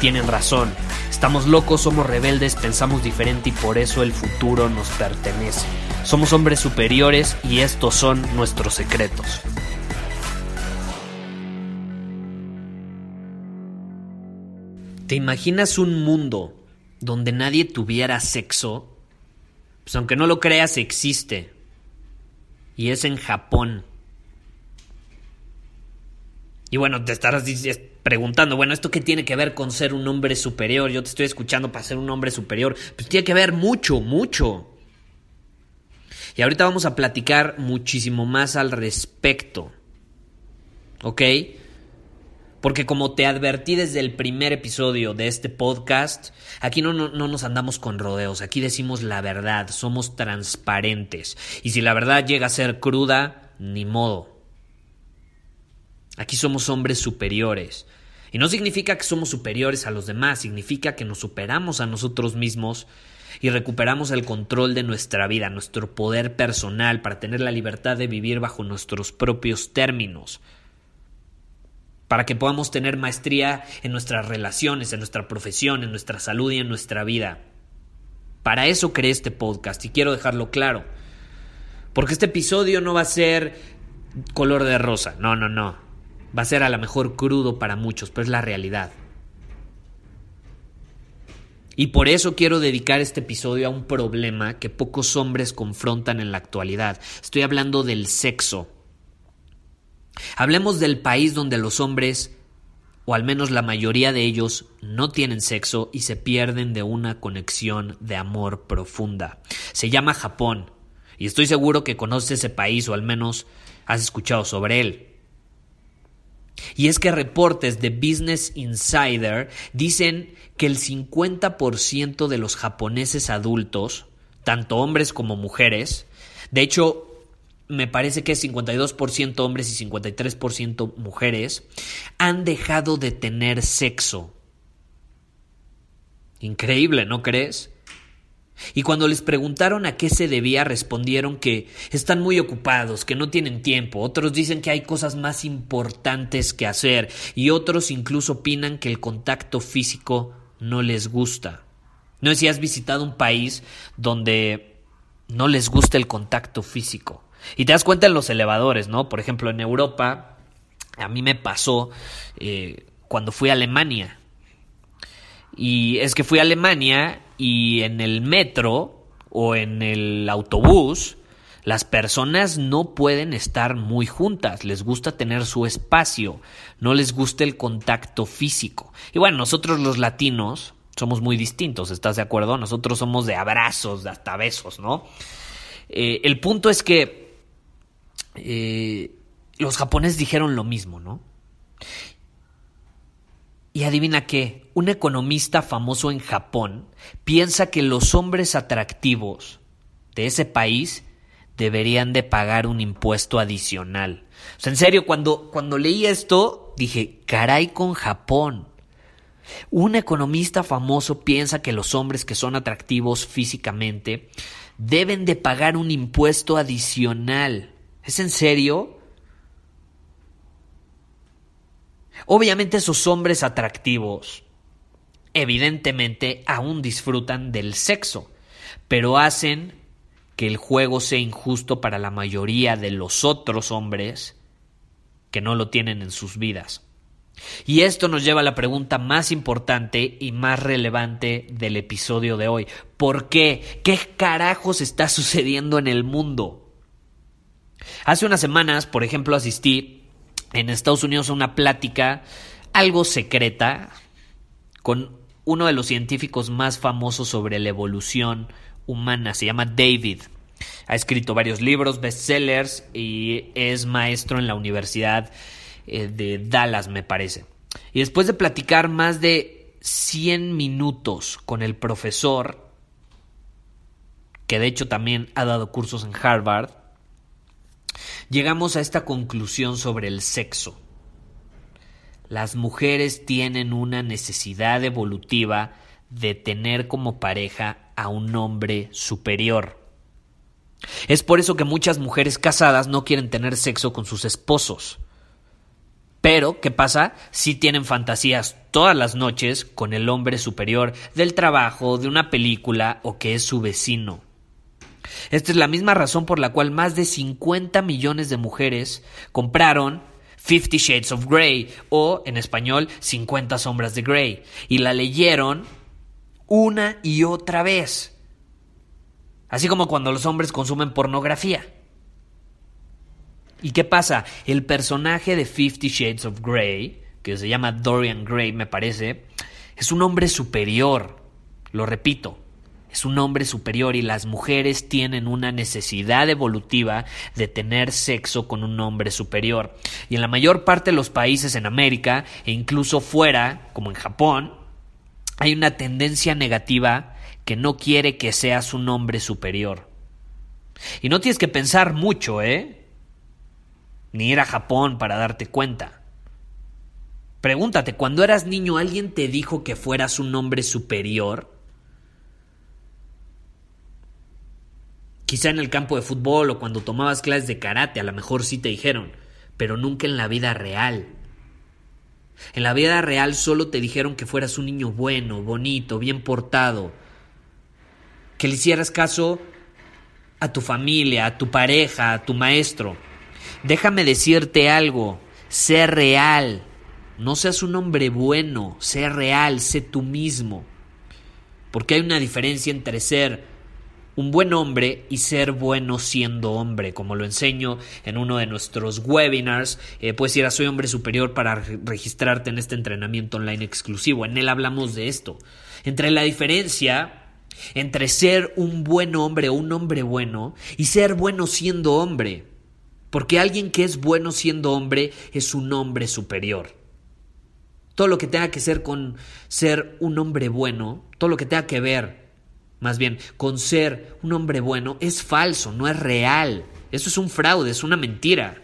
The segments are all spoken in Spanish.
tienen razón. Estamos locos, somos rebeldes, pensamos diferente y por eso el futuro nos pertenece. Somos hombres superiores y estos son nuestros secretos. ¿Te imaginas un mundo donde nadie tuviera sexo? Pues aunque no lo creas, existe. Y es en Japón. Y bueno, te estarás preguntando, bueno, ¿esto qué tiene que ver con ser un hombre superior? Yo te estoy escuchando para ser un hombre superior. Pues tiene que ver mucho, mucho. Y ahorita vamos a platicar muchísimo más al respecto. ¿Ok? Porque como te advertí desde el primer episodio de este podcast, aquí no, no, no, nos andamos con rodeos, aquí decimos la verdad, somos transparentes. Y si la verdad llega a ser cruda, ni modo. Aquí somos hombres superiores. Y no significa que somos superiores a los demás, significa que nos superamos a nosotros mismos y recuperamos el control de nuestra vida, nuestro poder personal, para tener la libertad de vivir bajo nuestros propios términos para que podamos tener maestría en nuestras relaciones, en nuestra profesión, en nuestra salud y en nuestra vida. Para eso creé este podcast y quiero dejarlo claro. Porque este episodio no va a ser color de rosa, no, no, no. Va a ser a lo mejor crudo para muchos, pero es la realidad. Y por eso quiero dedicar este episodio a un problema que pocos hombres confrontan en la actualidad. Estoy hablando del sexo. Hablemos del país donde los hombres, o al menos la mayoría de ellos, no tienen sexo y se pierden de una conexión de amor profunda. Se llama Japón, y estoy seguro que conoces ese país o al menos has escuchado sobre él. Y es que reportes de Business Insider dicen que el 50% de los japoneses adultos, tanto hombres como mujeres, de hecho me parece que 52% hombres y 53% mujeres, han dejado de tener sexo. Increíble, ¿no crees? Y cuando les preguntaron a qué se debía, respondieron que están muy ocupados, que no tienen tiempo. Otros dicen que hay cosas más importantes que hacer y otros incluso opinan que el contacto físico no les gusta. No sé si has visitado un país donde no les gusta el contacto físico. Y te das cuenta en los elevadores, ¿no? Por ejemplo, en Europa, a mí me pasó eh, cuando fui a Alemania. Y es que fui a Alemania y en el metro o en el autobús, las personas no pueden estar muy juntas, les gusta tener su espacio, no les gusta el contacto físico. Y bueno, nosotros los latinos somos muy distintos, ¿estás de acuerdo? Nosotros somos de abrazos, de hasta besos, ¿no? Eh, el punto es que eh, los japoneses dijeron lo mismo, ¿no? Y adivina qué, un economista famoso en Japón piensa que los hombres atractivos de ese país deberían de pagar un impuesto adicional. En serio, cuando, cuando leí esto, dije, caray con Japón. Un economista famoso piensa que los hombres que son atractivos físicamente deben de pagar un impuesto adicional. ¿Es en serio? Obviamente esos hombres atractivos evidentemente aún disfrutan del sexo, pero hacen que el juego sea injusto para la mayoría de los otros hombres que no lo tienen en sus vidas. Y esto nos lleva a la pregunta más importante y más relevante del episodio de hoy. ¿Por qué? ¿Qué carajos está sucediendo en el mundo? Hace unas semanas, por ejemplo, asistí en Estados Unidos una plática algo secreta con uno de los científicos más famosos sobre la evolución humana. Se llama David. Ha escrito varios libros, bestsellers y es maestro en la Universidad eh, de Dallas, me parece. Y después de platicar más de 100 minutos con el profesor, que de hecho también ha dado cursos en Harvard, llegamos a esta conclusión sobre el sexo. Las mujeres tienen una necesidad evolutiva de tener como pareja a un hombre superior. Es por eso que muchas mujeres casadas no quieren tener sexo con sus esposos. Pero, ¿qué pasa? Si tienen fantasías todas las noches con el hombre superior del trabajo, de una película o que es su vecino. Esta es la misma razón por la cual más de 50 millones de mujeres compraron Fifty Shades of Grey o, en español, 50 sombras de Grey y la leyeron una y otra vez. Así como cuando los hombres consumen pornografía. ¿Y qué pasa? El personaje de Fifty Shades of Grey, que se llama Dorian Gray, me parece, es un hombre superior. Lo repito, es un hombre superior y las mujeres tienen una necesidad evolutiva de tener sexo con un hombre superior. Y en la mayor parte de los países en América e incluso fuera, como en Japón, hay una tendencia negativa que no quiere que seas un hombre superior. Y no tienes que pensar mucho, ¿eh? Ni ir a Japón para darte cuenta. Pregúntate, cuando eras niño, ¿alguien te dijo que fueras un hombre superior? Quizá en el campo de fútbol o cuando tomabas clases de karate, a lo mejor sí te dijeron, pero nunca en la vida real. En la vida real solo te dijeron que fueras un niño bueno, bonito, bien portado, que le hicieras caso a tu familia, a tu pareja, a tu maestro. Déjame decirte algo, sé real, no seas un hombre bueno, sé real, sé tú mismo. Porque hay una diferencia entre ser un buen hombre y ser bueno siendo hombre, como lo enseño en uno de nuestros webinars. Eh, puedes ir a Soy Hombre Superior para registrarte en este entrenamiento online exclusivo. En él hablamos de esto. Entre la diferencia entre ser un buen hombre o un hombre bueno y ser bueno siendo hombre. Porque alguien que es bueno siendo hombre es un hombre superior. Todo lo que tenga que ser con ser un hombre bueno, todo lo que tenga que ver más bien, con ser un hombre bueno, es falso, no es real. Eso es un fraude, es una mentira.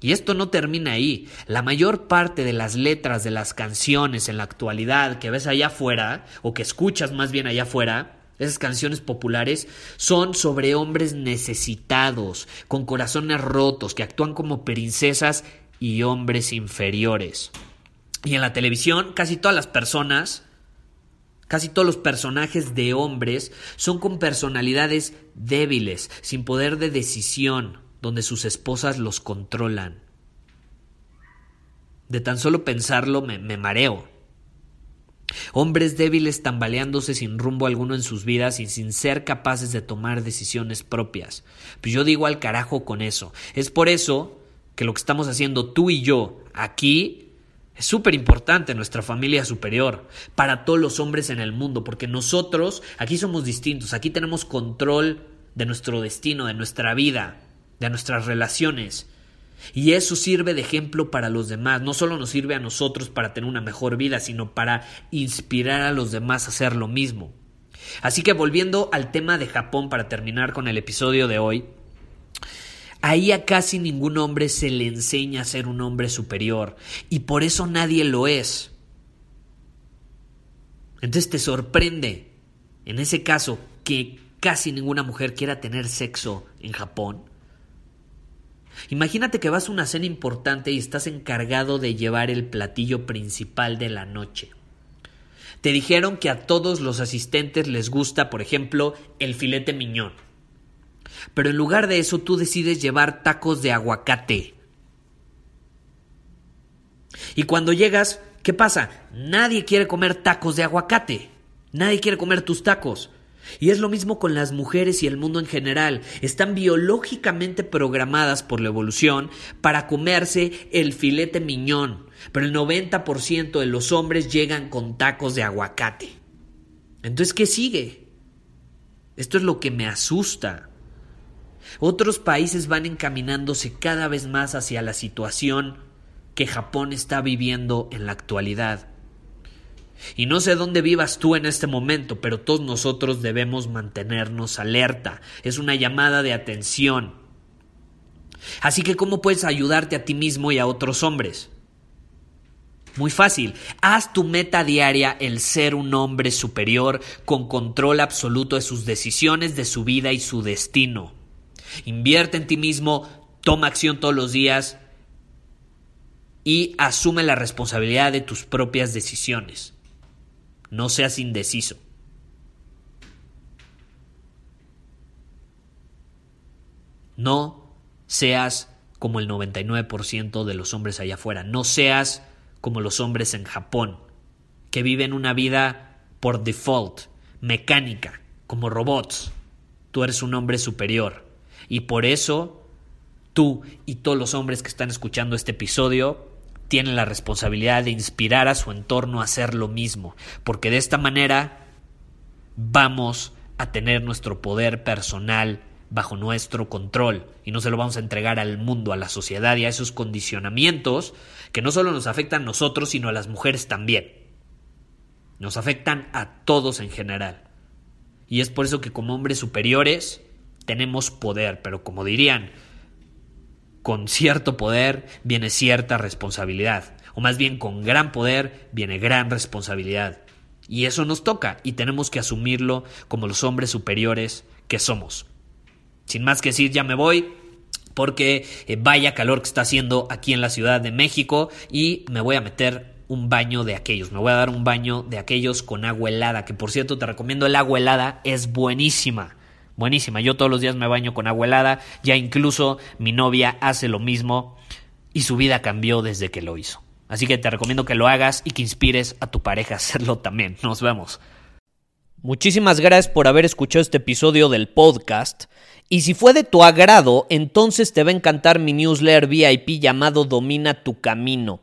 Y esto no termina ahí. La mayor parte de las letras de las canciones en la actualidad que ves allá afuera, o que escuchas más bien allá afuera, esas canciones populares son sobre hombres necesitados, con corazones rotos, que actúan como princesas y hombres inferiores. Y en la televisión casi todas las personas Casi todos los personajes de hombres son con personalidades débiles, sin poder de decisión, donde sus esposas los controlan. De tan solo pensarlo me, mareo. Hombres débiles tambaleándose sin rumbo alguno en sus vidas y sin ser capaces de tomar decisiones propias. Pues yo digo al carajo con eso. Es por eso que lo que estamos haciendo tú y yo aquí es súper importante nuestra familia superior para todos los hombres en el mundo, porque nosotros aquí somos distintos, aquí tenemos control de nuestro destino, de nuestra vida, de nuestras relaciones. Y eso sirve de ejemplo para los demás. No solo nos sirve a nosotros para tener una mejor vida, sino para inspirar a los demás a hacer lo mismo. Así que volviendo al tema de Japón para terminar con el episodio de hoy, Ahí a casi ningún hombre se le enseña a ser un hombre superior y por eso nadie lo es. Entonces te sorprende, en ese caso, que casi ninguna mujer quiera tener sexo en Japón. Imagínate que vas a una cena importante y estás encargado de llevar el platillo principal de la noche. Te dijeron que a todos los asistentes les gusta, por ejemplo, el filete miñón pero en lugar de eso tú decides llevar tacos de aguacate. Y cuando llegas, ¿qué pasa? Nadie quiere comer tacos de aguacate. Nadie quiere comer tus tacos. Y es lo mismo con las mujeres y el mundo en general. Están biológicamente programadas por la evolución para comerse el filete miñón, pero el 90% de los hombres llegan con tacos de aguacate. Entonces, ¿qué sigue? Esto es lo que me asusta. Otros países van encaminándose cada vez más hacia la situación que Japón está viviendo en la actualidad. Y no sé dónde vivas tú en este momento, pero todos nosotros debemos mantenernos alerta. Es una llamada de atención. Así que, ¿cómo puedes ayudarte a ti mismo y a otros hombres? Muy fácil. Haz tu meta diaria el ser un hombre superior con control absoluto de sus decisiones, de su vida y su destino. Invierte en ti mismo, toma acción todos los días y asume la responsabilidad de tus propias decisiones. No seas indeciso. No seas como el 99% de los hombres allá afuera. No seas como los hombres en Japón, que viven una vida por default, mecánica, como robots. Tú eres un hombre superior. Y por eso tú y todos los hombres que están escuchando este episodio tienen la responsabilidad de inspirar a su entorno a hacer lo mismo, porque de esta manera vamos a tener nuestro poder personal bajo nuestro control y no se lo vamos a entregar al mundo, a la sociedad y a esos condicionamientos que no solo nos afectan a nosotros, sino a las mujeres también. Nos afectan a todos en general. Y es por eso que como hombres superiores tenemos poder, pero como dirían, con cierto poder viene cierta responsabilidad, o más bien con gran poder viene gran responsabilidad. Y eso nos toca y tenemos que asumirlo como los hombres superiores que somos. Sin más que decir, ya me voy porque eh, vaya calor que está haciendo aquí en la Ciudad de México y me voy a meter un baño de aquellos. Me voy a dar un baño de aquellos con agua helada, que por cierto te recomiendo el agua helada, es buenísima buenísima. Yo todos los días me baño con agua helada, ya incluso mi novia hace lo mismo y su vida cambió desde que lo hizo. Así que te recomiendo que lo hagas y que inspires a tu pareja a hacerlo también. Nos vemos. Muchísimas gracias por haber escuchado este episodio del podcast. Y si fue de tu agrado, entonces te va a encantar mi newsletter VIP llamado Domina tu Camino.